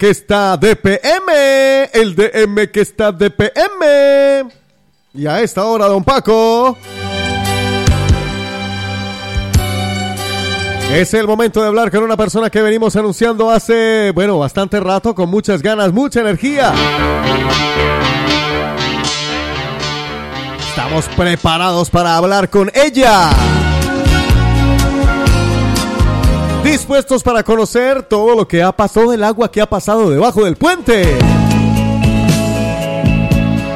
Que está DPM, el DM que está DPM. Y a esta hora, don Paco. Es el momento de hablar con una persona que venimos anunciando hace, bueno, bastante rato, con muchas ganas, mucha energía. Estamos preparados para hablar con ella. Dispuestos para conocer todo lo que ha pasado del agua que ha pasado debajo del puente.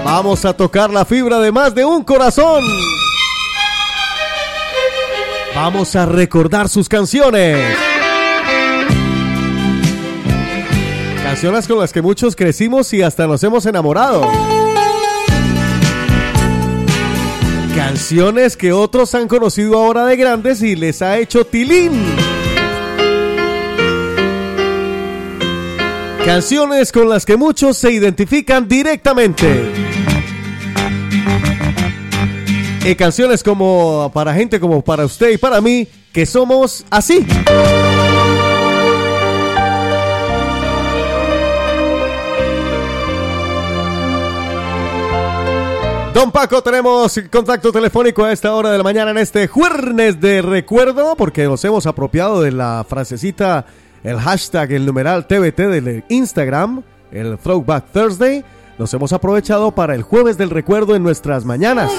Vamos a tocar la fibra de más de un corazón. Vamos a recordar sus canciones. Canciones con las que muchos crecimos y hasta nos hemos enamorado. Canciones que otros han conocido ahora de grandes y les ha hecho tilín. Canciones con las que muchos se identifican directamente. Y canciones como para gente como para usted y para mí, que somos así. Don Paco, tenemos contacto telefónico a esta hora de la mañana en este jueves de recuerdo, porque nos hemos apropiado de la frasecita, el hashtag, el numeral TBT del Instagram, el Throwback Thursday. Nos hemos aprovechado para el jueves del recuerdo en nuestras mañanas.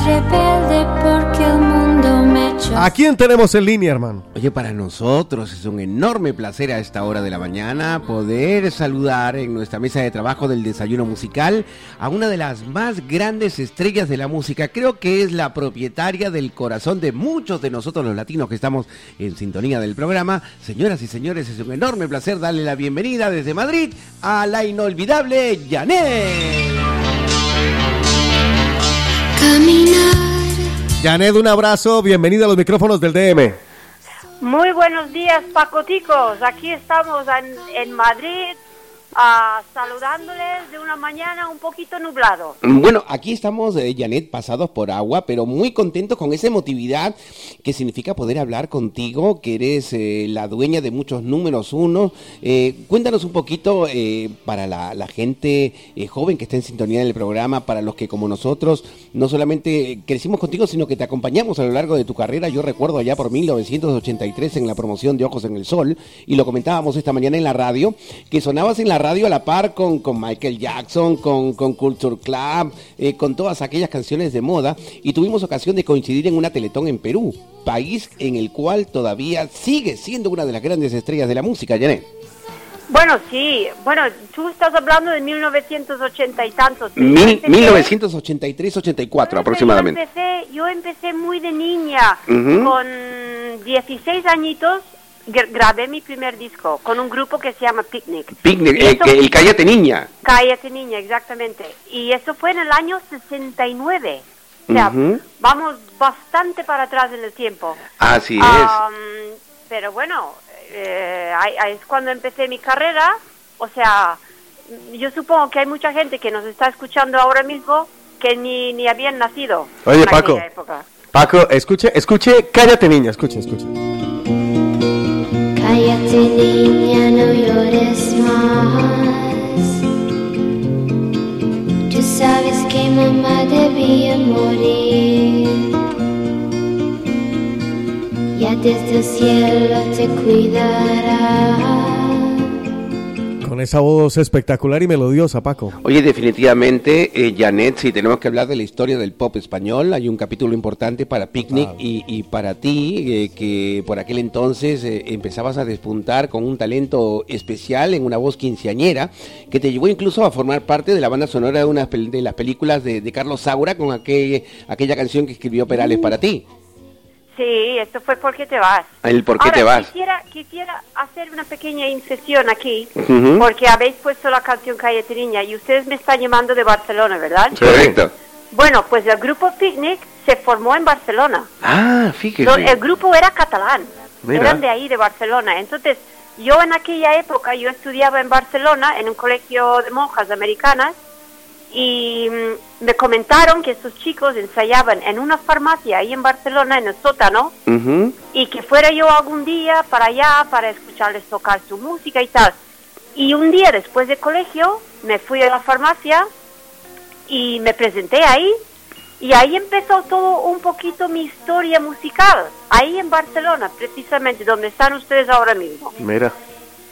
¿A quién tenemos en línea, hermano? Oye, para nosotros es un enorme placer a esta hora de la mañana poder saludar en nuestra mesa de trabajo del desayuno musical a una de las más grandes estrellas de la música. Creo que es la propietaria del corazón de muchos de nosotros los latinos que estamos en sintonía del programa. Señoras y señores, es un enorme placer darle la bienvenida desde Madrid a la inolvidable Janet. Caminar Janet, un abrazo, bienvenida a los micrófonos del DM. Muy buenos días, Pacoticos. Aquí estamos en, en Madrid, uh, saludándoles de una mañana un poquito nublado. Bueno, aquí estamos, eh, Janet, pasados por agua, pero muy contentos con esa emotividad que significa poder hablar contigo, que eres eh, la dueña de muchos números uno. Eh, cuéntanos un poquito eh, para la, gente joven que está en sintonía en el programa, para los que como nosotros no solamente crecimos contigo, sino que te acompañamos a lo largo de tu carrera. Yo recuerdo allá por 1983 en la promoción de Ojos en el Sol, y lo comentábamos esta mañana en la radio, que sonabas en la a la par con, con Michael Jackson, con, con Culture Club, eh, con todas aquellas canciones de moda, y tuvimos ocasión de coincidir en una teletón en Perú, país en el cual todavía sigue siendo una de las grandes estrellas de la música, Janet. Bueno, sí. Bueno, tú estás hablando de 1980 y tantos. Yo Mil- empecé- 1983-84 aproximadamente. Yo empecé, yo empecé muy de niña, con 16 añitos. Gra- Grabé mi primer disco con un grupo que se llama Picnic. Picnic, Y eh, eso- el Cállate Niña. Cállate niña, exactamente. Y eso fue en el año 69. O sea, vamos bastante para atrás en el tiempo. Así es. Pero bueno, eh, es cuando empecé mi carrera. O sea, yo supongo que hay mucha gente que nos está escuchando ahora mismo que ni, ni habían nacido. Oye, en Paco. aquella época. Paco, escuche, escuche, cállate niña, escuche, escuche. Cállate niña, no llores más. Tú sabes que mamá debía morir. Ya desde el cielo te cuidará. Con esa voz espectacular y melodiosa, Paco. Oye, definitivamente, eh, Janet, si tenemos que hablar de la historia del pop español, hay un capítulo importante para Picnic y, y para ti, eh, que por aquel entonces eh, empezabas a despuntar con un talento especial en una voz quinceañera, que te llevó incluso a formar parte de la banda sonora de una pel- de las películas de, de Carlos Saura con aquel- aquella canción que escribió Perales para ti. Sí, esto fue porque te vas. El por qué Ahora, te vas. Quisiera, quisiera hacer una pequeña incesión aquí, porque habéis puesto la canción Calle Triña y ustedes me están llamando de Barcelona, ¿verdad? Correcto. Bueno, pues el grupo Picnic se formó en Barcelona. Ah, fíjese. El grupo era catalán, Mira. eran de ahí, de Barcelona. Entonces, yo en aquella época, yo estudiaba en Barcelona, en un colegio de monjas americanas, y mm, me comentaron que estos chicos ensayaban en una farmacia ahí en Barcelona, en el sótano, Ujú. y que fuera yo algún día para allá para escucharles tocar su música y tal. Y un día después de colegio me fui a la farmacia y me presenté ahí y ahí empezó todo un poquito mi historia musical, ahí en Barcelona, precisamente donde están ustedes ahora mismo. Mira.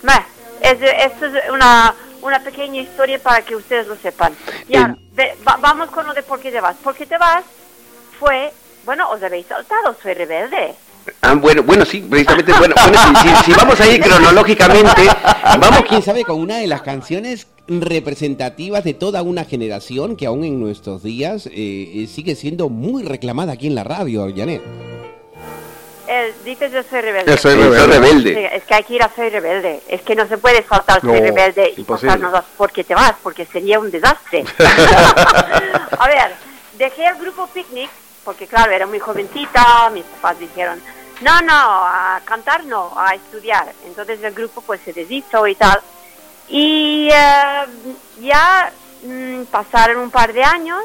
Meh, es, es una, una pequeña historia para que ustedes lo sepan. Y ahora, ve- va- vamos con lo de por qué te vas. Por qué te vas fue, bueno, os habéis saltado, soy rebelde. Ah, bueno, bueno, sí, precisamente, bueno, bueno si, si- si vamos a ir cronológicamente, vamos, quién sabe, con una de las canciones representativas de toda una generación que aún en nuestros días eh, eh, sigue siendo muy reclamada aquí en la radio, Janet. Eh, dices yo soy rebelde. Yo soy Soy rebelde. es que hay que ir a soy rebelde. Es que no se puede faltar soy No, rebelde y imposible. pasarnos a porque te vas, porque sería un desastre. a ver, dejé el grupo Picnic, porque claro, era muy jovencita, mis papás dijeron, no, no, a cantar no, a estudiar. Entonces el grupo pues se deshizo y tal. Y eh, ya mm, pasaron un par de años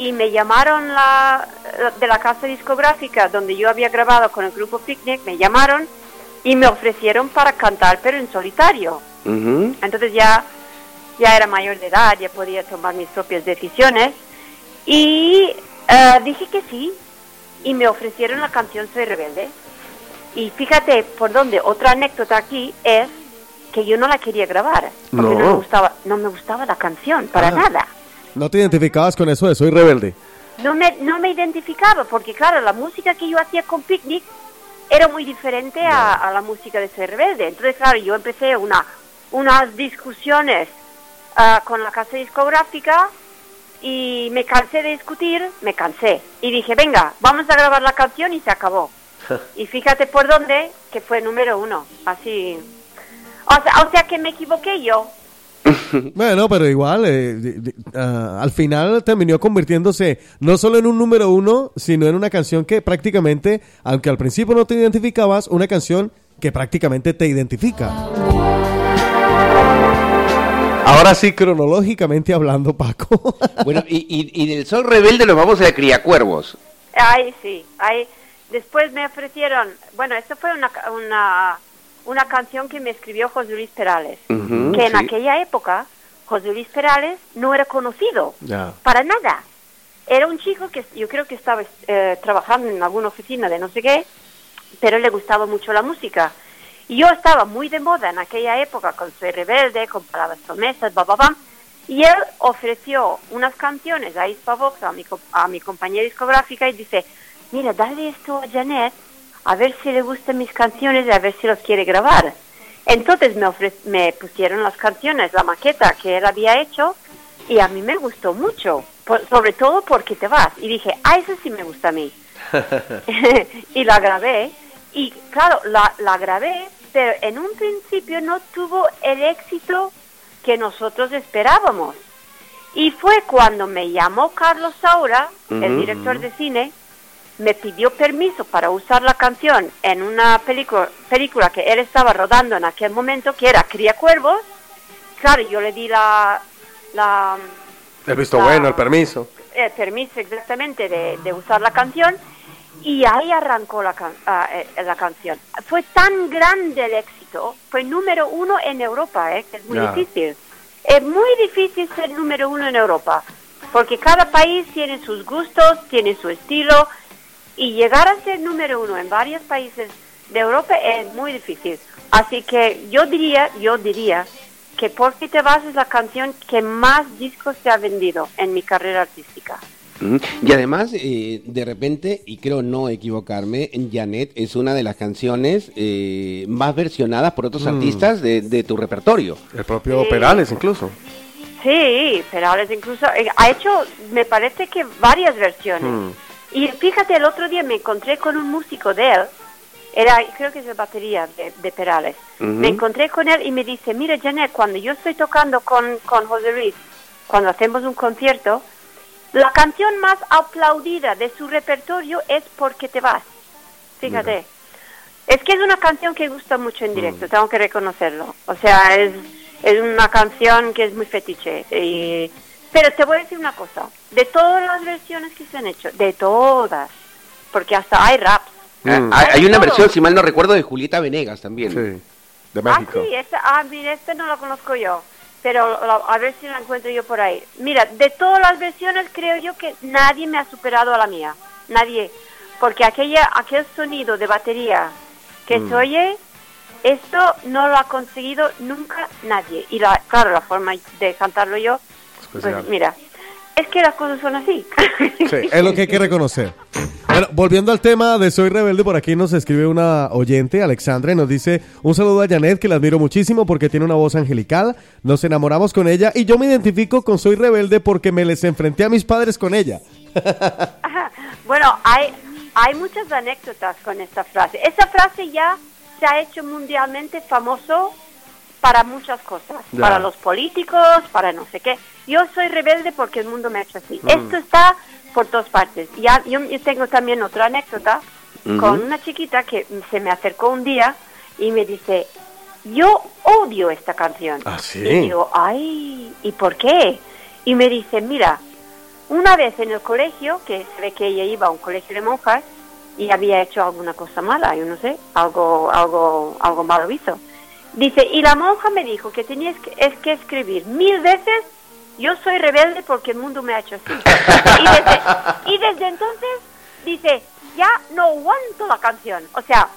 y me llamaron la, de la casa discográfica donde yo había grabado con el grupo Picnic, me llamaron y me ofrecieron para cantar pero en solitario. Entonces ya, ya era mayor de edad, ya podía tomar mis propias decisiones y eh, dije que sí y me ofrecieron la canción Soy Rebelde. Y fíjate por dónde, otra anécdota aquí es que yo no la quería grabar porque no, No. me, gustaba, no me gustaba la canción, para Ah. nada. ¿No te identificabas con eso de soy rebelde? no me, no me identificaba, porque claro, la música que yo hacía con Picnic era muy diferente a, a la música de Ser Rebelde. Entonces, claro, yo empecé una, unas discusiones ah, con la casa discográfica y me cansé de discutir, me cansé. Y dije, venga, vamos a grabar la canción y se acabó. y fíjate por dónde, que fue número uno, así. O sea, o sea que me equivoqué yo. Bueno, pero igual, eh, ah, al final terminó convirtiéndose no solo en un número uno, sino en una canción que prácticamente, aunque al principio no te identificabas, una canción que prácticamente te identifica. Ahora sí, cronológicamente hablando, Paco. Bueno, y, y, y del Sol Rebelde nos vamos a Criacuervos. Ay, sí, ay. Después me ofrecieron, bueno, esto fue una, ca- una, una canción que me escribió José Luis Perales, Ujú, que en sí. aquella época José Luis Perales no era conocido, Ya. para nada. Era un chico que yo creo que estaba eh, trabajando en alguna oficina de no sé qué, pero le gustaba mucho la música. Y yo estaba muy de moda en aquella época con Soy Rebelde, con Palabras Promesas, bam. Y él ofreció unas canciones a Hispavox, a mi, a mi compañía discográfica, y dice, mira, dale esto a Janet, a ver si le gustan mis canciones y a ver si los quiere grabar. Entonces me, ofre- me pusieron las canciones, la maqueta que él había hecho, y a mí me gustó mucho, por- sobre todo porque te vas. Y dije, ah, eso sí me gusta a mí. y la grabé, y claro, la, la grabé, pero en un principio no tuvo el éxito que nosotros esperábamos. Y fue cuando me llamó Carlos Saura, el director de cine, me pidió permiso para usar la canción en una película, película que él estaba rodando en aquel momento, que era Cría Cuervos. Claro, yo le di la, la, El visto bueno, el permiso. el permiso exactamente de, de usar la canción y ahí arrancó la, can- eh, la canción. Fue tan grande el éxito, fue número uno en Europa, eh, que es muy difícil. Es muy difícil ser número uno en Europa, porque cada país tiene sus gustos, tiene su estilo, y llegar a ser número uno en varios países de Europa es muy difícil. Así que yo diría, yo diría que Por qué te vas es la canción que más discos se ha vendido en mi carrera artística. Y además, eh, de repente, y creo no equivocarme, Janet es una de las canciones eh, más versionadas por otros artistas de, de tu repertorio. El propio Sí. Perales incluso. Sí, Perales incluso eh, ha hecho, me parece que varias versiones. Mm. Y fíjate, el otro día me encontré con un músico de él, era, creo que es de batería de, de Perales. Me encontré con él y me dice, mira Janet, cuando yo estoy tocando con, con José Luis, cuando hacemos un concierto, la canción más aplaudida de su repertorio es Porque te vas. Fíjate. Es que es una canción que gusta mucho en directo, tengo que reconocerlo. O sea, es, es una canción que es muy fetiche. Y, pero te voy a decir una cosa, de todas las versiones que se han hecho, de todas, porque hasta hay raps. Ah, hay- hay una versión, si mal no recuerdo, de Julieta Venegas también. Sí, de Ah, México. sí, esta, ah, mira, este no lo conozco yo, pero la- a ver si la encuentro yo por ahí. Mira, de todas las versiones creo yo que nadie me ha superado a la mía, nadie, porque aquella, aquel sonido de batería que Mm. se oye, esto no lo ha conseguido nunca nadie. Y la, claro, la forma de cantarlo yo, Especial. pues mira, es que las cosas son así. Sí, es lo que hay que reconocer. Bueno, volviendo al tema de Soy Rebelde, por aquí nos escribe una oyente, Alexandra, y nos dice un saludo a Janet, que la admiro muchísimo porque tiene una voz angelical, nos enamoramos con ella y yo me identifico con Soy Rebelde porque me les enfrenté a mis padres con ella. Bueno, hay, hay muchas anécdotas con esta frase. Esa frase ya se ha hecho mundialmente famoso para muchas cosas, Ya. para los políticos, para no sé qué. Yo soy rebelde porque el mundo me ha hecho así. Mm. Esto está por todas partes. Ya, yo, yo tengo también otra anécdota con una chiquita que se me acercó un día y me dice, yo odio esta canción. ¿Ah, sí? Y digo, ay, ¿y por qué? Y me dice, mira, una vez en el colegio, que se ve que ella iba a un colegio de monjas y había hecho alguna cosa mala, yo no sé, algo, algo, algo malo hizo. Dice, y la monja me dijo que tenías que, es que escribir mil veces, yo soy rebelde porque el mundo me ha hecho así. y, desde, y desde entonces dice, ya no aguanto la canción. O sea,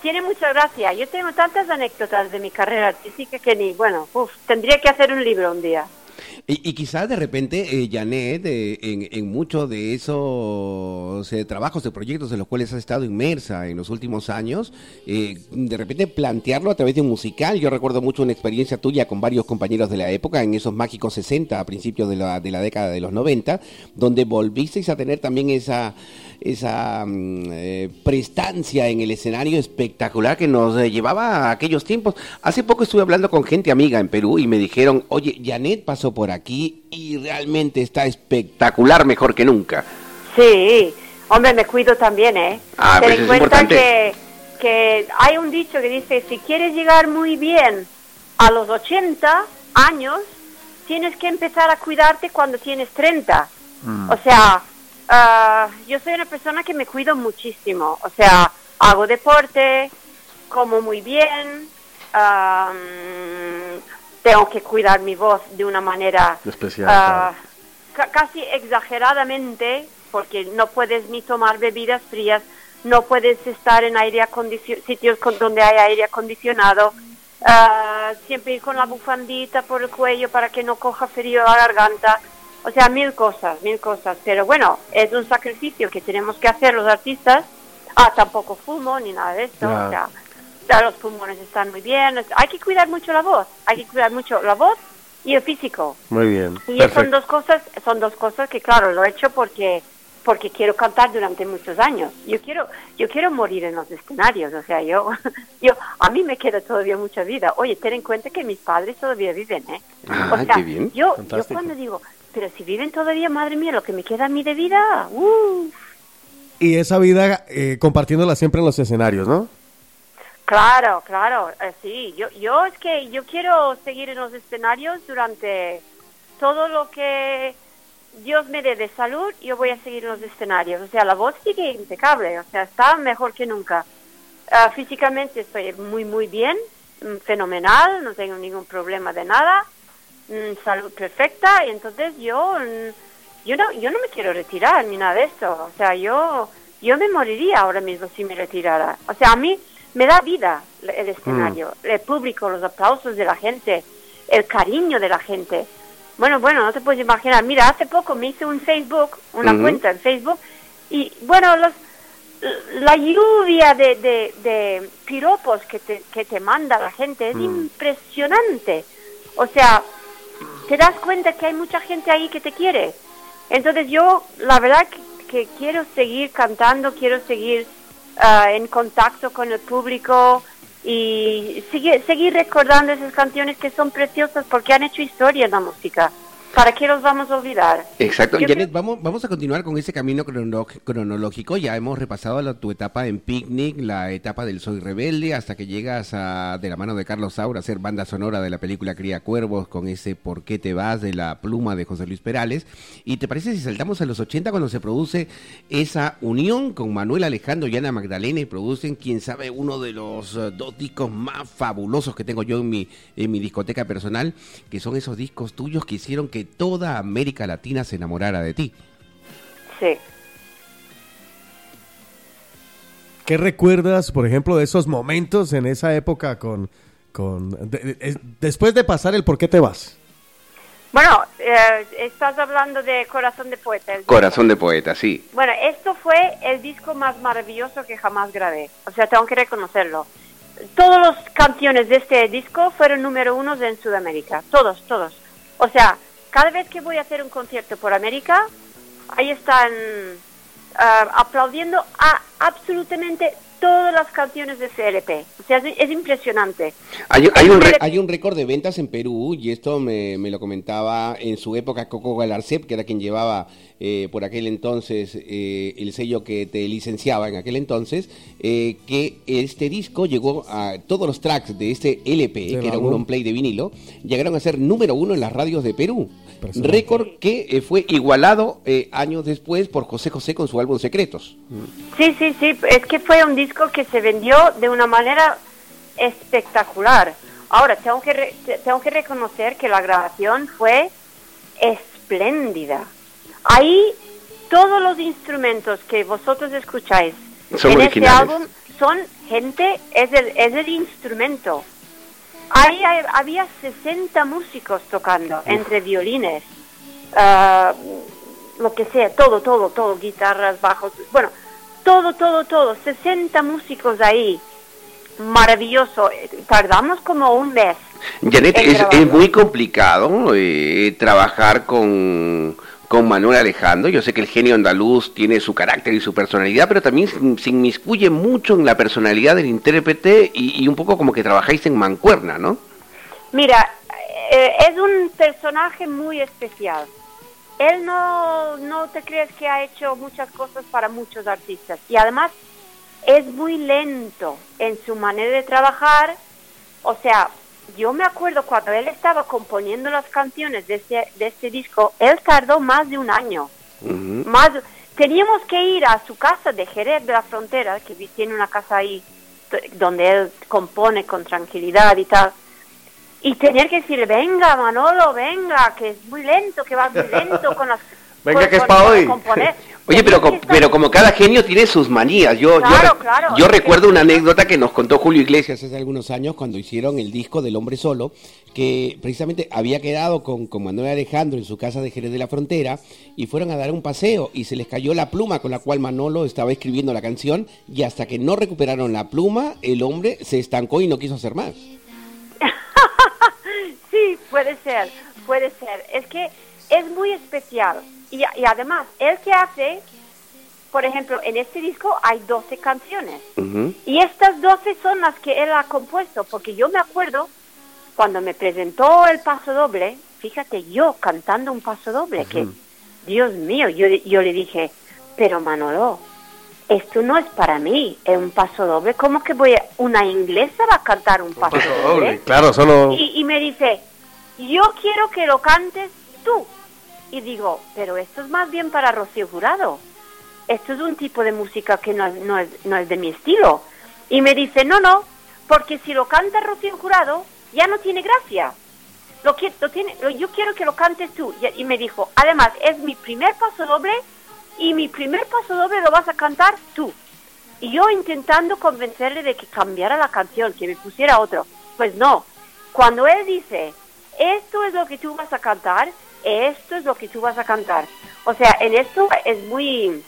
tiene mucha gracia. Yo tengo tantas anécdotas de mi carrera artística que ni, bueno, uf, tendría que hacer un libro un día. Y, y quizás de repente, eh, Janet, eh, en, en muchos de esos eh, trabajos, de proyectos en los cuales has estado inmersa en los últimos años, eh, de repente plantearlo a través de un musical. Yo recuerdo mucho una experiencia tuya con varios compañeros de la época, en esos mágicos 60, a principios de la, de la década de los 90, donde volvisteis a tener también esa esa mm, eh, prestancia en el escenario espectacular que nos eh, llevaba a aquellos tiempos. Hace poco estuve hablando con gente amiga en Perú y me dijeron, oye, Janet pasó por aquí y realmente está espectacular, mejor que nunca. Sí, hombre, me cuido también, ¿eh? Ah, Ten pues en es cuenta importante. que, que hay un dicho que dice, si quieres llegar muy bien a los 80 años, tienes que empezar a cuidarte cuando tienes 30. O sea, ah, yo soy una persona que me cuido muchísimo. O sea, hago deporte, como muy bien, mm, tengo que cuidar mi voz de una manera Especial, ah, ca- casi exageradamente, porque no puedes ni tomar bebidas frías, no puedes estar en aire sitios con- donde hay aire acondicionado, ah, siempre ir con la bufandita por el cuello para que no coja frío la garganta, o sea, mil cosas, mil cosas, pero bueno, es un sacrificio que tenemos que hacer los artistas, ah, tampoco fumo ni nada de esto, o sea, ya los pulmones están muy bien, hay que cuidar mucho la voz, hay que cuidar mucho la voz y el físico. Muy bien. Y son dos cosas, son dos cosas que claro, lo he hecho porque porque quiero cantar durante muchos años. Yo quiero yo quiero morir en los escenarios, o sea, yo yo a mí me queda todavía mucha vida. Oye, ten en cuenta que mis padres todavía viven, ¿eh? Ah, o sea, qué bien. yo yo cuando digo, pero si viven todavía, madre mía, lo que me queda a mí de vida, ¡uh! Y esa vida eh, compartiéndola siempre en los escenarios, ¿no? Claro, claro, eh, sí. Yo, yo es que yo quiero seguir en los escenarios durante todo lo que Dios me dé de salud. Yo voy a seguir en los escenarios. O sea, la voz sigue impecable. O sea, está mejor que nunca. Ah, físicamente estoy muy, muy bien, mm, fenomenal. No tengo ningún problema de nada. Mm, salud perfecta. Y entonces yo, mm, yo no, yo no me quiero retirar ni nada de esto. O sea, yo, yo me moriría ahora mismo si me retirara. O sea, a mí me da vida el escenario, el público, los aplausos de la gente, el cariño de la gente. Bueno, bueno, no te puedes imaginar. Mira, hace poco me hice un Facebook, una cuenta en Facebook, y bueno, los, la lluvia de, de, de piropos que te, que te manda la gente es impresionante. O sea, te das cuenta que hay mucha gente ahí que te quiere. Entonces yo, la verdad, que quiero seguir cantando, quiero seguir ah, en contacto con el público y sigue- seguir recordando esas canciones que son preciosas porque han hecho historia en la música. ¿Para qué los vamos a olvidar? Exacto, Janet, creo- vamos, vamos a continuar con ese camino crono- cronológico. Ya hemos repasado la- tu etapa en Picnic, la etapa del Soy Rebelde, hasta que llegas a, de la mano de Carlos Saura a ser banda sonora de la película Cría Cuervos con ese ¿Por qué te vas? de la pluma de José Luis Perales. ¿Y te parece si saltamos a los 80 cuando se produce esa unión con Manuel Alejandro y Ana Magdalena y producen, quién sabe, uno de los eh, dos discos más fabulosos que tengo yo en mi, en mi discoteca personal, que son esos discos tuyos que hicieron que toda América Latina se enamorara de ti? Sí. ¿Qué recuerdas, por ejemplo, de esos momentos en esa época con... con de- de- es- después de pasar el ¿Por qué te vas? Bueno, eh, estás hablando de Corazón de Poeta. Corazón de poeta, sí. Bueno, esto fue el disco más maravilloso que jamás grabé. O sea, tengo que reconocerlo. Todas las canciones de este disco fueron número uno en Sudamérica. Todos, todos. O sea, cada vez que voy a hacer un concierto por América, ahí están ah, aplaudiendo a absolutamente todas las canciones de CLP. O sea, es, es impresionante. Hay, hay un, re- hay un récord de ventas en Perú y esto me, me lo comentaba en su época Coco Galarcep, que era quien llevaba eh, por aquel entonces eh, el sello que te licenciaba en aquel entonces, eh, que este disco llegó a todos los tracks de este LP, que era un long play de vinilo, llegaron a ser número uno en las radios de Perú. Récord que eh, fue igualado eh, años después por José José con su álbum Secretos. Sí, sí, sí, es que fue un disco que se vendió de una manera espectacular. Ahora, tengo que, re- te- tengo que reconocer que la grabación fue espléndida. Ahí todos los instrumentos que vosotros escucháis Son en originales. este álbum son gente, es el, es el instrumento. Ahí hay- había 60 músicos tocando, entre violines, ah, lo que sea, todo, todo, todo, guitarras, bajos, bueno, todo, todo, todo, 60 músicos ahí, maravilloso. Eh, Tardamos como un mes. Janet, es, es muy complicado eh, trabajar con, con Manuel Alejandro. Yo sé que el genio andaluz tiene su carácter y su personalidad, pero también se- inmiscuye mucho en la personalidad del intérprete y, y un poco como que trabajáis en mancuerna, ¿no? Mira, eh, es un personaje muy especial. Él no, no te crees que ha hecho muchas cosas para muchos artistas. Y además es muy lento en su manera de trabajar. O sea, yo me acuerdo cuando él estaba componiendo las canciones de este, de este disco, él tardó más de un año. Más, teníamos que ir a su casa de Jerez de la Frontera, que tiene una casa ahí donde él compone con tranquilidad y tal. Y tener que decirle, venga Manolo, venga, que es muy lento, que vas muy lento con las... Venga, con- que es con- pa' con hoy. componer". Oye, pero, que co- estar- pero como cada genio tiene sus manías, yo, yo, Claro, re- claro. yo Es que- recuerdo una anécdota que nos contó Julio Iglesias hace algunos años cuando hicieron el disco del hombre solo, que precisamente había quedado con, con Manuel Alejandro en su casa de Jerez de la Frontera y fueron a dar un paseo y se les cayó la pluma con la cual Manolo estaba escribiendo la canción y hasta que no recuperaron la pluma, el hombre se estancó y no quiso hacer más. sí, puede ser, puede ser. Es que es muy especial. Y, y además, él que hace, por ejemplo, en este disco hay 12 canciones. Y estas 12 son las que él ha compuesto, porque yo me acuerdo cuando me presentó el paso doble, fíjate, yo cantando un paso doble, que, Dios mío, yo, yo le dije, pero Manolo, esto no es para mí, es un paso doble, ¿cómo que voy a, una inglesa va a cantar un paso doble? Claro, solo... Y, y me dice, yo quiero que lo cantes tú. Y digo, pero esto es más bien para Rocío Jurado. Esto es un tipo de música que no, no, es, no es de mi estilo. Y me dice, no, no, porque si lo canta Rocío Jurado, ya no tiene gracia. Lo lo tiene, lo- yo quiero que lo cantes tú. Y, y me dijo, además, es mi primer paso doble y mi primer paso doble lo vas a cantar tú. Y yo intentando convencerle de que cambiara la canción, que me pusiera otro. Pues no. Cuando él dice, esto es lo que tú vas a cantar, esto es lo que tú vas a cantar. O sea, en esto es muy,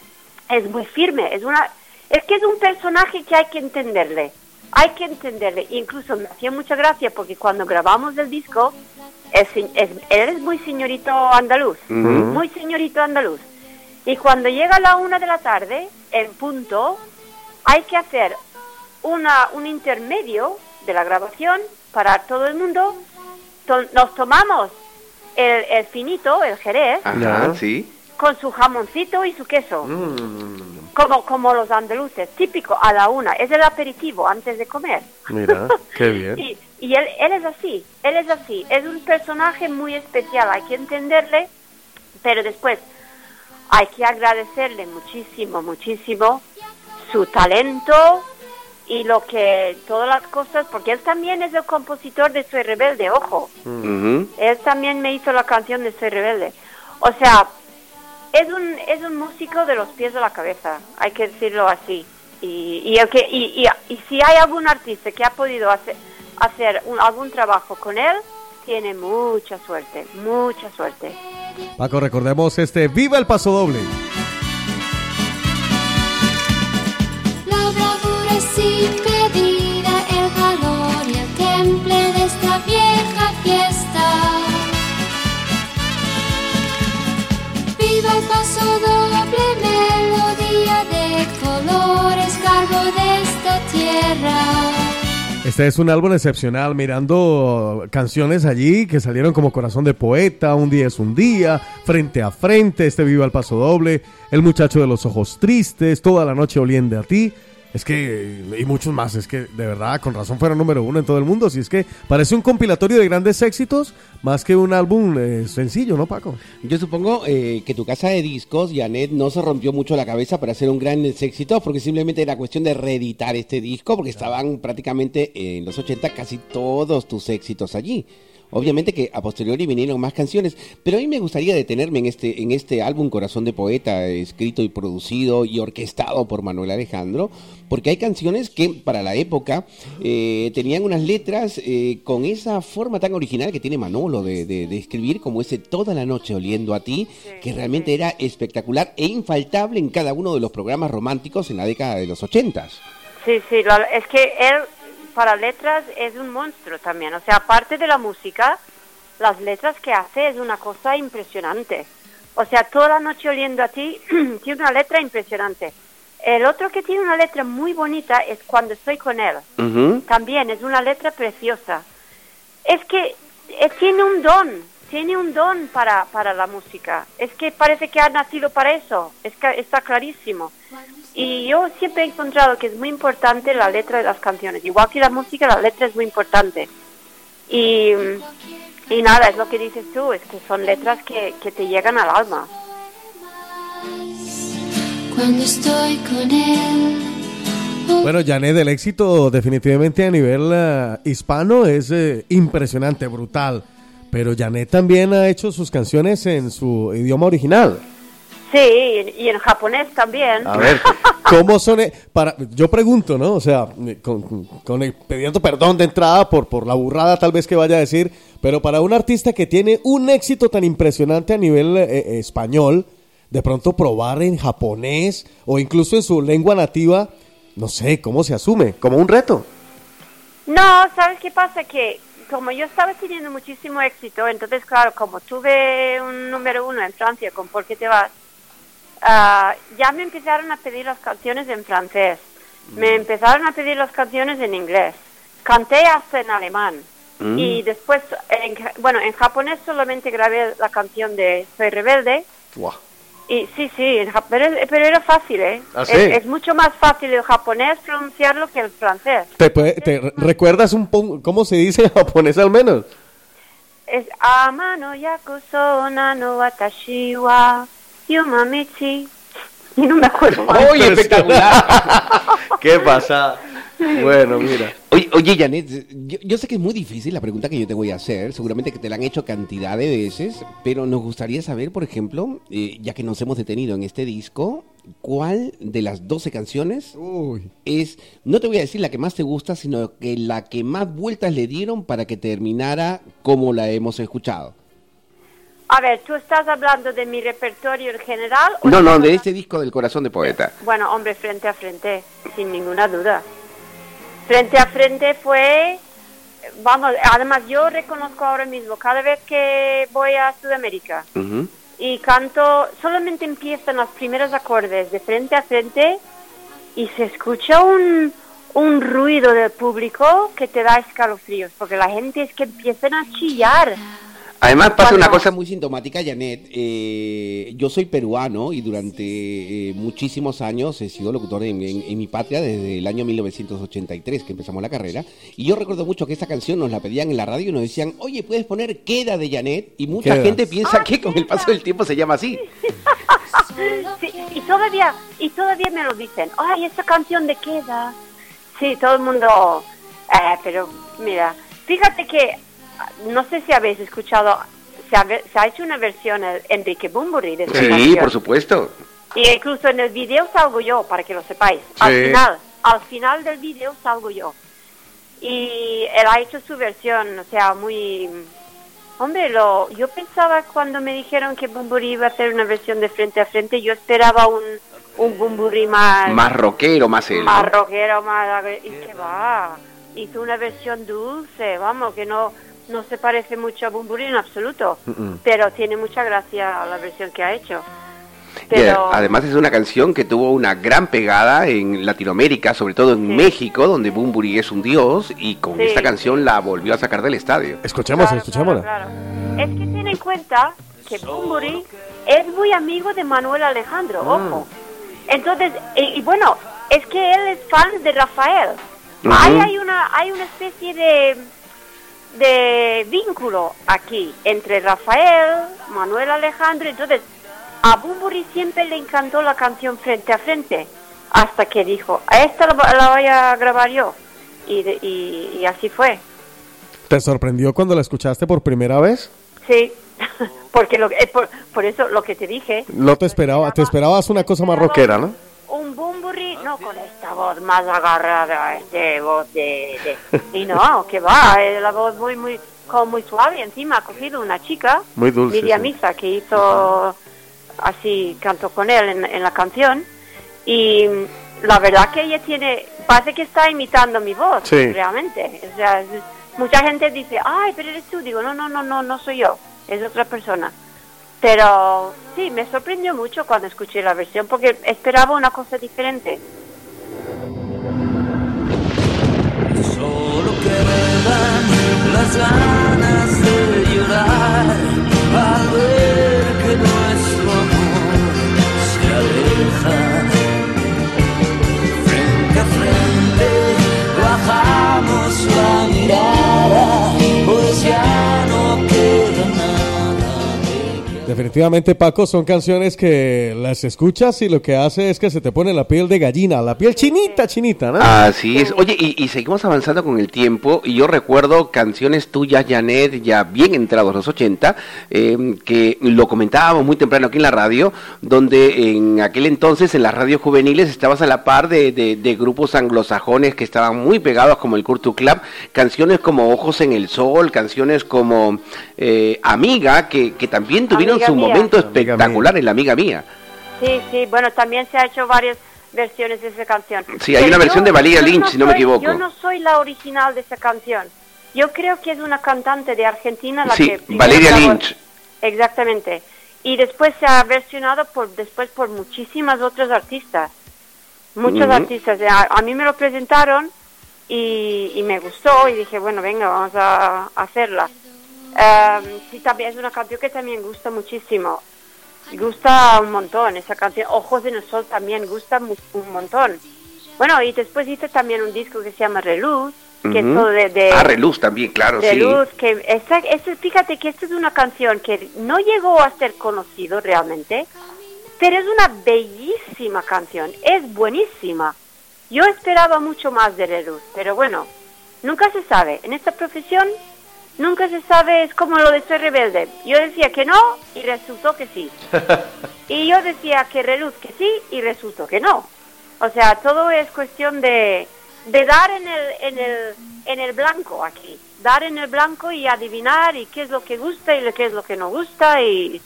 es muy firme. Es una, es que es un personaje que hay que entenderle. Hay que entenderle. Incluso me hacía mucha gracia porque cuando grabamos el disco, es, es- él es muy señorito andaluz. Muy señorito andaluz. Y cuando llega la una de la tarde, en punto, hay que hacer una, un intermedio de la grabación para todo el mundo. To- nos tomamos el, el finito, el jerez, Ajá, sí. con su jamoncito y su queso, Mm, como, como los andaluces, típico a la una. Es el aperitivo antes de comer. mira, qué bien. Y, y él, él es así, él es así, es un personaje muy especial, hay que entenderle, pero después hay que agradecerle muchísimo, muchísimo su talento y lo que, todas las cosas, porque él también es el compositor de Soy Rebelde, ojo, Ujú. él también me hizo la canción de Soy Rebelde. O sea, es un, es un músico de los pies a la cabeza, hay que decirlo así. Y, y, el que, y, y, y si hay algún artista que ha podido hacer, hacer un- algún trabajo con él, tiene mucha suerte, mucha suerte. Paco, recordemos este Viva el Paso Doble. Sin medida, el valor y el temple de esta vieja fiesta. Viva el paso doble, melodía de colores, cargo de esta tierra. Este es un álbum excepcional, mirando canciones allí que salieron como Corazón de Poeta, Un día es un día, Frente a Frente, este Viva el Paso Doble, El muchacho de los ojos tristes, Toda la noche oliende a ti. Es que, y muchos más, es que de verdad, con razón fueron número uno en todo el mundo. Si es que parece un compilatorio de grandes éxitos más que un álbum eh, sencillo, ¿no, Paco? Yo supongo eh, que tu casa de discos, Janet, no se rompió mucho la cabeza para hacer un gran éxito, porque simplemente era cuestión de reeditar este disco, porque estaban prácticamente en los 80 casi todos tus éxitos allí. Obviamente que a posteriori vinieron más canciones, pero a mí me gustaría detenerme en este, en este álbum Corazón de Poeta, escrito y producido y orquestado por Manuel Alejandro, porque hay canciones que para la época eh, tenían unas letras eh, con esa forma tan original que tiene Manolo de, de- de escribir, como ese Toda la noche oliendo a ti, que realmente era espectacular e infaltable en cada uno de los programas románticos en la década de los ochentas. Sí, sí, es que él para letras es un monstruo también. O sea, aparte de la música, las letras que hace es una cosa impresionante. O sea, toda la noche oliendo a ti, tiene una letra impresionante. El otro que tiene una letra muy bonita es Cuando estoy con él. También es una letra preciosa. Es que eh, tiene un don, tiene un don para, para la música. Es que parece que ha nacido para eso, es que está clarísimo. Y yo siempre he encontrado que es muy importante la letra de las canciones. Igual que la música, la letra es muy importante. Y, y nada, es lo que dices tú, es que son letras que, que te llegan al alma. Cuando estoy con él. Bueno, Janet, el éxito definitivamente a nivel eh, hispano es eh, impresionante, brutal. Pero Janet también ha hecho sus canciones en su idioma original. Sí, y, en japonés también. A ver, ¿cómo son? e- Para, yo pregunto, ¿no? O sea, con, con el- pidiendo perdón de entrada por, por la burrada tal vez que vaya a decir, pero para un artista que tiene un éxito tan impresionante a nivel eh, eh, español, de pronto probar en japonés o incluso en su lengua nativa, no sé, ¿cómo se asume? Como un reto. No, ¿sabes qué pasa? Que como yo estaba teniendo muchísimo éxito, entonces, claro, como tuve un número uno en Francia con ¿Por qué te vas? Ah, ya me empezaron a pedir las canciones en francés, me empezaron a pedir las canciones en inglés, canté hasta en alemán. Y después, en, bueno, en japonés solamente grabé la canción de Soy Rebelde. Y sí, sí, en pero, pero era fácil, ¿eh? ¿Ah, es, sí? es mucho más fácil el japonés pronunciarlo que el francés. ¿Te, puede- te re- recuerdas un poco cómo se dice en japonés al menos? Es Amano yakusona no watashi wa yumamichi. Y no me acuerdo más. ¡Oye, espectacular! ¿Qué pasa? Bueno, mira. Oye, oye, Janet, yo, yo sé que es muy difícil la pregunta que yo te voy a hacer, seguramente que te la han hecho cantidad de veces, pero nos gustaría saber, por ejemplo, eh, ya que nos hemos detenido en este disco, ¿cuál de las 12 canciones Uy. es, no te voy a decir la que más te gusta, sino que la que más vueltas le dieron para que terminara como la hemos escuchado? A ver, ¿tú estás hablando de mi repertorio en general? o No, no, de este disco del corazón de poeta. Bueno, hombre, frente a frente, sin ninguna duda. Frente a frente fue, vamos, además yo reconozco ahora mismo, cada vez que voy a Sudamérica Ujú. y canto, solamente empiezan los primeros acordes de frente a frente y se escucha un, un ruido del público que te da escalofríos, porque la gente es que empiezan a chillar. Además pasa una cosa muy sintomática, Janet. eh, yo soy peruano y durante eh, muchísimos años he sido locutor en, en- en mi patria desde el año 1983 que empezamos la carrera. Y yo recuerdo mucho que esta canción nos la pedían en la radio y nos decían, oye, ¿puedes poner Queda de Janet? Y mucha Queda. gente piensa Ah, que con el paso del tiempo se llama así. Sí, y todavía y todavía me lo dicen. Ay, esa canción de queda. Sí, todo el mundo. eh, pero mira, fíjate que no sé si habéis escuchado. Se ha, se ha hecho una versión Enrique Bumburi de Sí, canción. por supuesto. Y incluso en el video salgo yo, para que lo sepáis. Al final, al final del video salgo yo. Y él ha hecho su versión, o sea, muy... Hombre, lo, yo pensaba cuando me dijeron que Bumburi iba a hacer una versión de frente a frente, yo esperaba un, un Bumburi más, Más rockero, más él. más rockero, más... ¿Y qué va? Hizo una versión dulce, vamos, que no, no se parece mucho a Bumburi en absoluto. Pero tiene mucha gracia la versión que ha hecho. Eh, además es una canción que tuvo una gran pegada en Latinoamérica, sobre todo en Sí. México, donde Bumburi es un dios, y con Sí. esta canción la volvió a sacar del estadio. Escuchemos, Claro, escuchémosla. claro, claro. Es que ten en cuenta que Bumburi es muy amigo de Manuel Alejandro, ojo. Entonces, y, y bueno, es que él es fan de Rafael. Ahí hay una, hay una especie de, de vínculo aquí entre Rafael, Manuel Alejandro. Entonces, a Bumburi siempre le encantó la canción Frente a Frente, hasta que dijo, a esta la, la voy a grabar yo. Y, de- y- y así fue. ¿Te sorprendió cuando la escuchaste por primera vez? Sí, porque lo, eh, por, por eso lo que te dije. No te esperaba, te esperabas una cosa más rockera, ¿no? Un bumburi, no con esta voz más agarrada, este voz de... de- y no, que va, eh, la voz muy, muy, como muy suave. Encima ha cogido una chica, Muy dulce, Miriam sí. Misa, que hizo así, cantó con él en, en la canción. Y la verdad que ella tiene, parece que está imitando mi voz, Sí. realmente. O sea, mucha gente dice, ay, pero eres tú. Digo, no, no, no, no, no soy yo, es otra persona. Pero sí, me sorprendió mucho cuando escuché la versión porque esperaba una cosa diferente. Solo quedan las ganas de llorar al ver que nuestro amor se aleja. Frente a frente bajamos la mirada, pues ya Definitivamente, Paco, son canciones que las escuchas y lo que hace es que se te pone la piel de gallina, la piel chinita, chinita, ¿no? Así es. Oye, y, seguimos avanzando con el tiempo. Y yo recuerdo canciones tuyas, Janet, ya bien entrados los 80, eh, que lo comentábamos muy temprano aquí en la radio, donde en aquel entonces en las radios juveniles estabas a la par de, grupos anglosajones que estaban muy pegados, como el Curtu Club. Canciones como Ojos en el Sol, canciones como eh, Amiga, que también tuvieron Amiga su mía. momento espectacular en La Amiga Mía. Sí, sí, bueno, también se ha hecho varias versiones de esa canción. Sí, hay Pero una versión de Valeria Lynch, si no me equivoco. Yo no soy la original de esa canción. Yo creo que es una cantante de Argentina la Sí, que... Valeria Lynch. Exactamente. Y después se ha versionado por después por muchísimas otras artistas. Muchos Ujú. artistas. A, a mí me lo presentaron y, y me gustó y dije, bueno, venga, vamos a, a hacerla. Em, sí, también es una canción que también gusta muchísimo. Gusta un montón esa canción. Ojos en el Sol también gusta mu- un montón. Bueno, y después hice también un disco que se llama Reluz, que es todo de, de, Ah, Reluz también, claro, de sí. luz, que esta, esta- fíjate que esta es una canción que no llegó a ser conocido realmente, pero es una bellísima canción, es buenísima. Yo esperaba mucho más de Reluz, pero bueno, nunca se sabe. En esta profesión nunca se sabe, es como lo de ser rebelde. Yo decía que no y resultó que sí. Y yo decía que reluz que sí y resultó que no. O sea, todo es cuestión de, de dar en el, en, el, en el blanco aquí. Dar en el blanco y adivinar y qué es lo que gusta y qué es lo que no gusta. y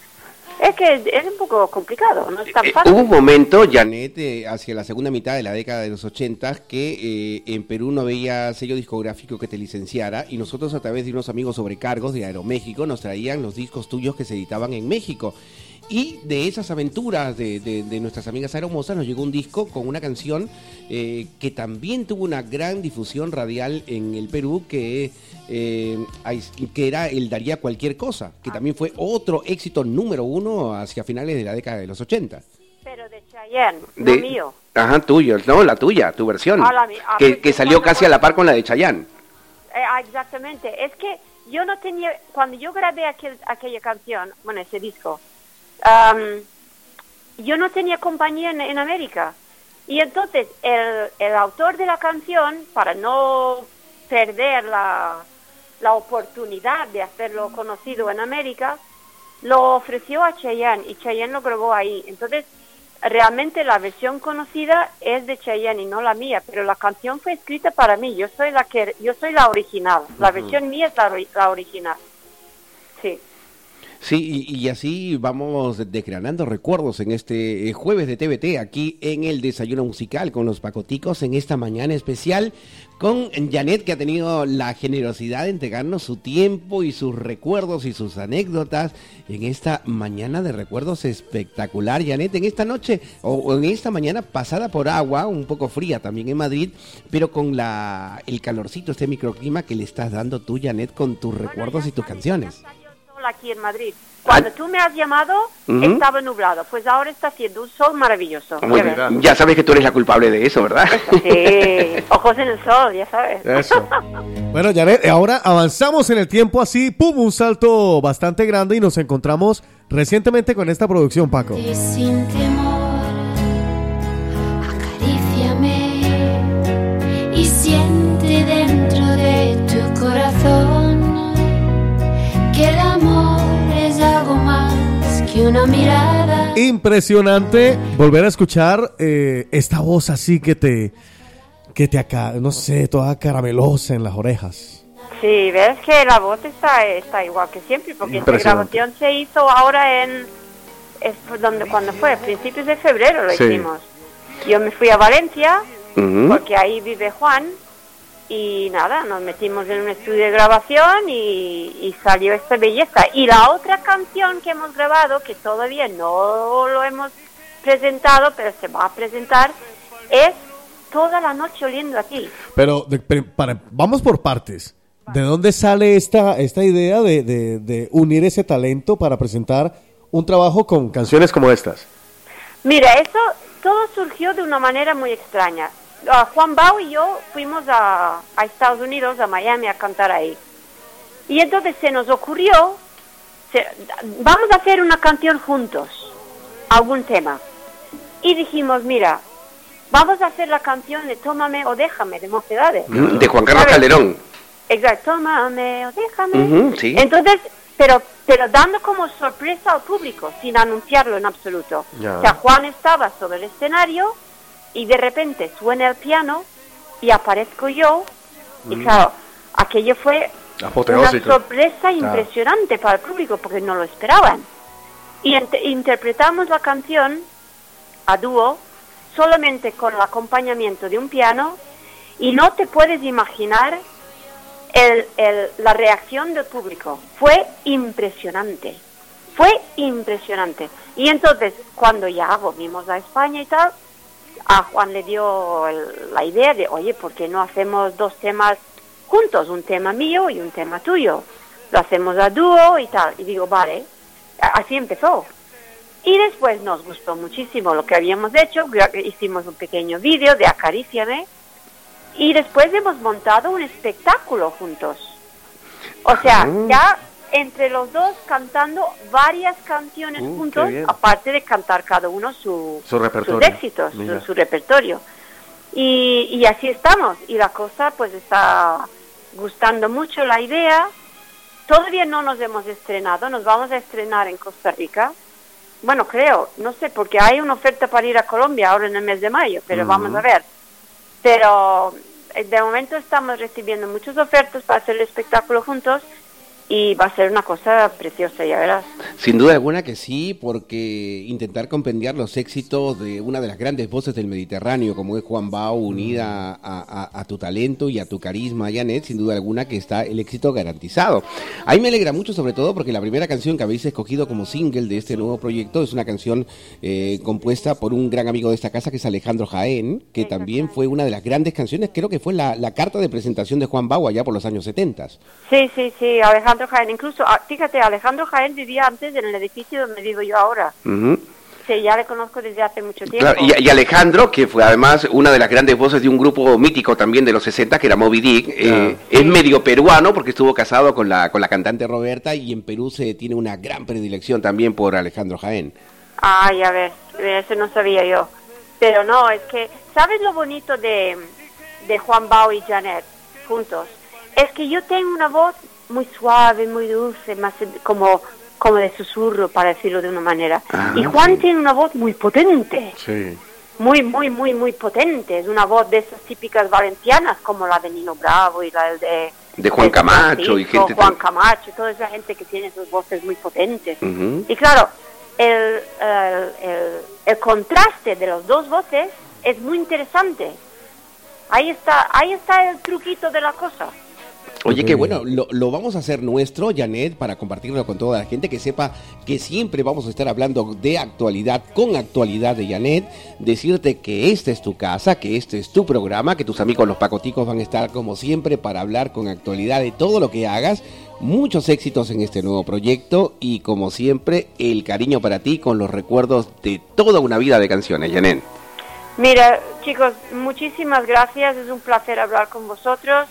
Es que es un poco complicado, no es tan Eh, fácil. hubo un momento, Janet, eh, hacia la segunda mitad de la década de los 80, que eh, en Perú no había sello discográfico que te licenciara y nosotros a través de unos amigos sobrecargos de Aeroméxico nos traían los discos tuyos que se editaban en México. Y de esas aventuras de, de- de nuestras amigas aeromosas nos llegó un disco con una canción eh, que también tuvo una gran difusión radial en el Perú, que, eh, que era el Daría Cualquier Cosa, que también fue otro éxito número uno hacia finales de la década de los 80. Pero de Chayanne, De- mío. Ajá, tuyo, no, la tuya, tu versión. Ah, la mi- ah, que, pues, que salió casi a la par con la de Chayanne. Eh, ah, exactamente. Es que yo no tenía, cuando yo grabé aquel, aquella canción, bueno, ese disco, am, yo no tenía compañía en, en América. Y entonces el, el autor de la canción, para no perder la, la oportunidad de hacerlo conocido en América, lo ofreció a Chayanne y Chayanne lo grabó ahí. Entonces, realmente la versión conocida es de Chayanne y no la mía, pero la canción fue escrita para mí. Yo soy la que yo soy la original. La versión mía es la, la original. Sí. Y, y así vamos desgranando recuerdos en este eh, jueves de TVT, aquí en el Desayuno Musical con los Pacoticos, en esta mañana especial con Janet, que ha tenido la generosidad de entregarnos su tiempo y sus recuerdos y sus anécdotas en esta mañana de recuerdos espectacular. Janet, en esta noche o, o en esta mañana pasada por agua, un poco fría también en Madrid, pero con la el calorcito, este microclima que le estás dando tú, Janet, con tus recuerdos y tus canciones. Sol aquí en Madrid. Cuando tú me has llamado, estaba nublado. Pues ahora está haciendo un sol maravilloso. Muy bien. Ya sabes que tú eres la culpable de eso, ¿verdad? Sí, ojos en el sol, ya sabes. Eso. Bueno, Janet, ahora avanzamos en el tiempo así, pum, un salto bastante grande y nos encontramos recientemente con esta producción, Paco. Y sin temor, acaríciame y siente dentro de tu corazón que una mirada. Impresionante volver a escuchar eh, esta voz así que te, que te acá, no sé, toda caramelosa en las orejas. Sí, ves que la voz está, está igual que siempre, porque esta grabación se hizo ahora en... Es donde, cuando fue, a principios de febrero lo Sí. hicimos. Yo me fui a Valencia, porque ahí vive Juan, y nada, nos metimos en un estudio de grabación y, y salió esta belleza. Y la otra canción que hemos grabado, que todavía no lo hemos presentado, pero se va a presentar, es Toda la noche oliendo a ti. Pero de- pero para- vamos por partes. ¿De dónde sale esta, esta idea de, de- de unir ese talento para presentar un trabajo con canciones como estas? Mira, eso todo surgió de una manera muy extraña. Ah, Juan Bau y yo fuimos a, a Estados Unidos, a Miami, a cantar ahí. Y entonces se nos ocurrió, se- vamos a hacer una canción juntos, algún tema. Y dijimos, mira, vamos a hacer la canción de Tómame o Déjame, de Mocedades. De Juan Carlos ¿Sabes? Calderón. Exacto, tómame o déjame. Sí. Entonces, pero, pero dando como sorpresa al público, sin anunciarlo en absoluto. Ya. O sea, Juan estaba sobre el escenario y de repente suena el piano y aparezco yo. Y claro, aquello fue una sorpresa impresionante para el público porque no lo esperaban. Y interpretamos la canción a dúo solamente con el acompañamiento de un piano y no te puedes imaginar el- el- la reacción del público. Fue impresionante. Fue impresionante. Y entonces, cuando ya volvimos a España y tal, a Juan le dio el- la idea de, oye, ¿por qué no hacemos dos temas juntos? Un tema mío y un tema tuyo. Lo hacemos a dúo y tal. Y digo, vale. Así empezó. Y después nos gustó muchísimo lo que habíamos hecho. Hicimos un pequeño vídeo de Acaríciame. Y después hemos montado un espectáculo juntos. O sea, Ah. ya entre los dos cantando varias canciones Uh, juntos, aparte de cantar cada uno su, Su sus éxitos, su, su repertorio. Y, y así estamos. Y la cosa pues está gustando mucho la idea. Todavía no nos hemos estrenado, nos vamos a estrenar en Costa Rica. Bueno, creo, no sé, porque hay una oferta para ir a Colombia ahora en el mes de mayo, pero vamos a ver. Pero eh, de momento estamos recibiendo muchas ofertas para hacer el espectáculo juntos y va a ser una cosa preciosa, ya verás. Sin duda alguna que sí, porque intentar compendiar los éxitos de una de las grandes voces del Mediterráneo, como es Juan Bao, unida a, a- a tu talento y a tu carisma, Janet, sin duda alguna que está el éxito garantizado. A mí me alegra mucho, sobre todo, porque la primera canción que habéis escogido como single de este nuevo proyecto es una canción eh, compuesta por un gran amigo de esta casa, que es Alejandro Jaén, que también fue una de las grandes canciones, creo que fue la, la carta de presentación de Juan Bao allá por los años 70. Sí, sí, sí, Alejandro Jaén. Incluso, ah, fíjate, Alejandro Jaén vivía antes en el edificio donde vivo yo ahora. Sí, ya le conozco desde hace mucho tiempo. Claro, y, y Alejandro, que fue además una de las grandes voces de un grupo mítico también de los 60, que era Moby Dick, eh, es medio peruano porque estuvo casado con la, con la cantante Roberta y en Perú se tiene una gran predilección también por Alejandro Jaén. Ah, ya ves, eso no sabía yo. Pero no, es que, ¿sabes lo bonito de, de Juan Bao y Janet juntos? Es que yo tengo una voz muy suave, muy dulce, más como, como de susurro, para decirlo de una manera. Ah, y Juan tiene una voz muy potente, Sí. muy, muy, muy, muy potente. Es una voz de esas típicas valencianas, como la de Nino Bravo y la de... De Juan Camacho y gente Juan Camacho, toda esa gente que tiene sus voces muy potentes. Y claro, el, el, el- el contraste de las dos voces es muy interesante. Ahí está, ahí está el truquito de la cosa. Oye, qué bueno, lo, lo vamos a hacer nuestro, Janet, para compartirlo con toda la gente, que sepa que siempre vamos a estar hablando de actualidad, con actualidad de Janet, decirte que esta es tu casa, que este es tu programa, que tus amigos los pacoticos van a estar como siempre para hablar con actualidad de todo lo que hagas, muchos éxitos en este nuevo proyecto y como siempre el cariño para ti con los recuerdos de toda una vida de canciones, Janet. Mira, chicos, muchísimas gracias. Es un placer hablar con vosotros.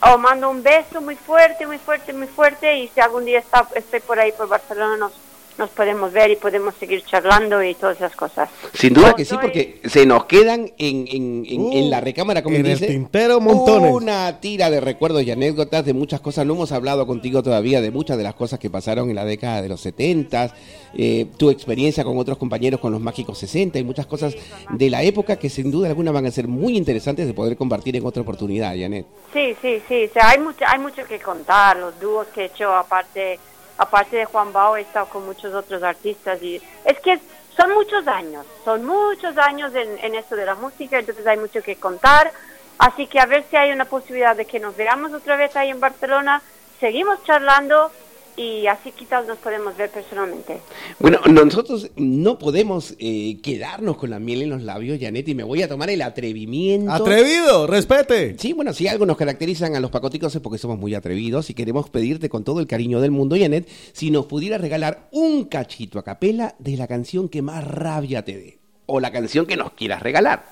Os mando un beso muy fuerte, muy fuerte, muy fuerte. Y si algún día está, estoy por ahí por Barcelona, nos, nos podemos ver y podemos seguir charlando y todas esas cosas. Sin duda que sí, porque se nos quedan en, en- en- Uh, en la recámara, como en el dice, tintero montones. Una tira de recuerdos y anécdotas de muchas cosas. No hemos hablado contigo todavía de muchas de las cosas que pasaron en la década de los 70, eh, tu experiencia con otros compañeros con los Mágicos 60 y muchas cosas de la época que sin duda alguna van a ser muy interesantes de poder compartir en otra oportunidad, Janet. Sí, sí, sí. O sea, hay, mucho, hay mucho que contar. Los dúos que he hecho, aparte, aparte de Juan Bao, he estado con muchos otros artistas. y Es que son muchos años, son muchos años en, en esto de la música, entonces hay mucho que contar. Así que a ver si hay una posibilidad de que nos veamos otra vez ahí en Barcelona. Seguimos charlando y así quizás nos podemos ver personalmente. Bueno, nosotros no podemos eh, quedarnos con la miel en los labios, Janet, y me voy a tomar el atrevimiento. Atrevido, respete. Sí, bueno, si algo nos caracterizan a los pacoticos es porque somos muy atrevidos y queremos pedirte con todo el cariño del mundo, Janet, si nos pudiera regalar un cachito a capela de la canción que más rabia te dé. O la canción que nos quieras regalar.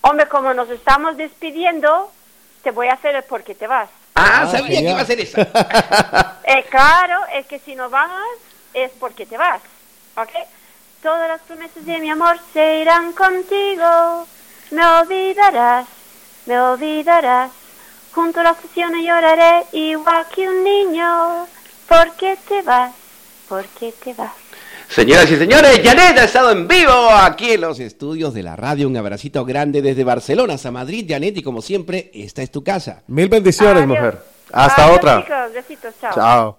Hombre, como nos estamos despidiendo, te voy a hacer el por qué te vas. Ah, Ah, sabía que iba a ser esa. Eh, claro, es que si no vas es porque te vas, ¿ok? Todas las promesas de mi amor se irán contigo, me olvidarás, me olvidarás. Junto a la estación lloraré igual que un niño, porque te vas, porque te vas. Señoras y señores, Janet ha estado en vivo aquí en los estudios de la radio. Un abracito grande desde Barcelona hasta Madrid, Janet, y como siempre, esta es tu casa. Mil bendiciones, Adiós. mujer. Hasta Adiós, otra. chicos, besitos, chao. Chao.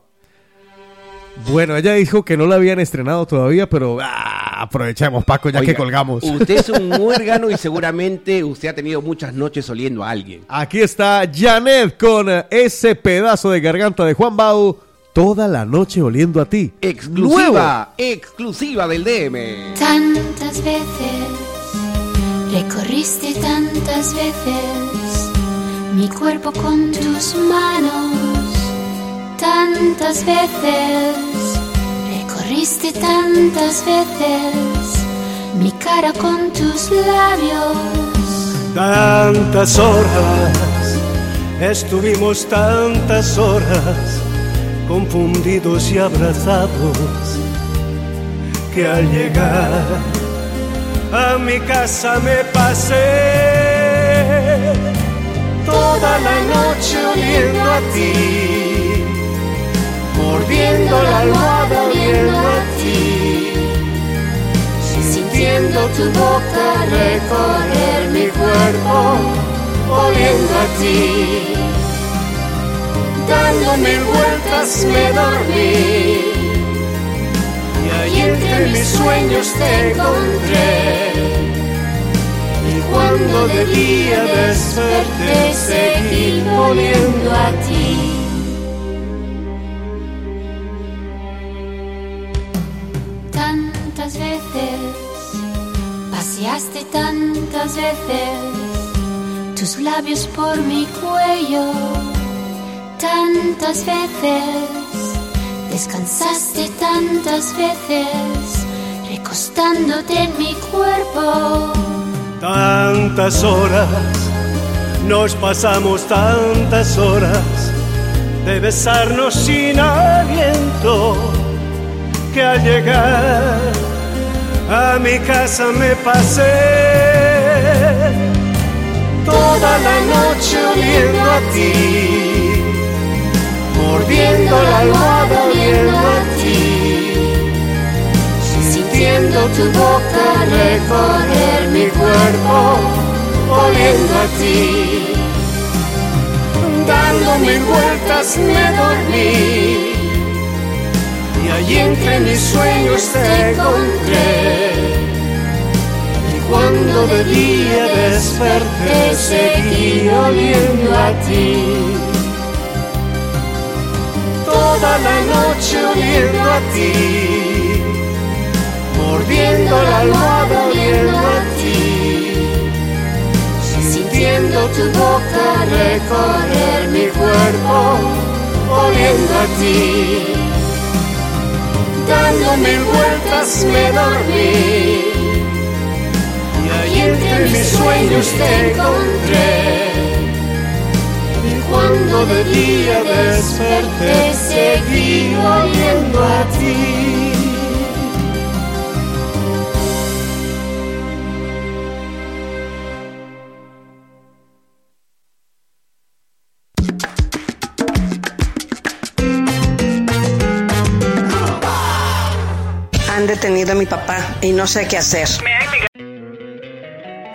Bueno, ella dijo que no la habían estrenado todavía, pero ah, aprovechemos, Paco, ya que colgamos. Usted es un muérgano y seguramente usted ha tenido muchas noches oliendo a alguien. Aquí está Janet con ese pedazo de garganta de Juan Bau, toda la noche oliendo a ti. Exclusiva, exclusiva del DM. Tantas veces recorriste tantas veces mi cuerpo con tus manos. Tantas veces recorriste tantas veces mi cara con tus labios. Tantas horas, estuvimos tantas horas confundidos y abrazados, que al llegar a mi casa me pasé toda la noche oliendo a ti, mordiendo la almohada oliendo a ti sintiendo tu boca recorrer mi cuerpo, oliendo a ti. Dando mil vueltas me dormí. Y ahí entre mis sueños te encontré. Y cuando de día desperté, seguí volviendo a ti. Tantas veces, paseaste tantas veces tus labios por mi cuello. Tantas veces, descansaste tantas veces, recostándote en mi cuerpo. Tantas horas, nos pasamos tantas horas de besarnos sin aliento, que al llegar a mi casa me pasé toda la noche oliendo a ti, mordiendo la almohada oliendo a ti sintiendo tu boca recorrer mi cuerpo, oliendo a ti. Dando mil vueltas me dormí y allí entre mis sueños te encontré. Cuando de día desperté seguí oliendo a ti. Toda la noche oliendo a ti mordiendo la almohada oliendo a ti, sintiendo tu boca recorrer mi cuerpo, oliendo a ti, dando mil vueltas me dormí, y ahí entre mis sueños te encontré. Cuando de día desperté, seguí oliendo a ti. Han detenido a mi papá y no sé qué hacer.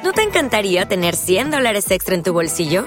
¿No te encantaría tener 100 dólares extra en tu bolsillo?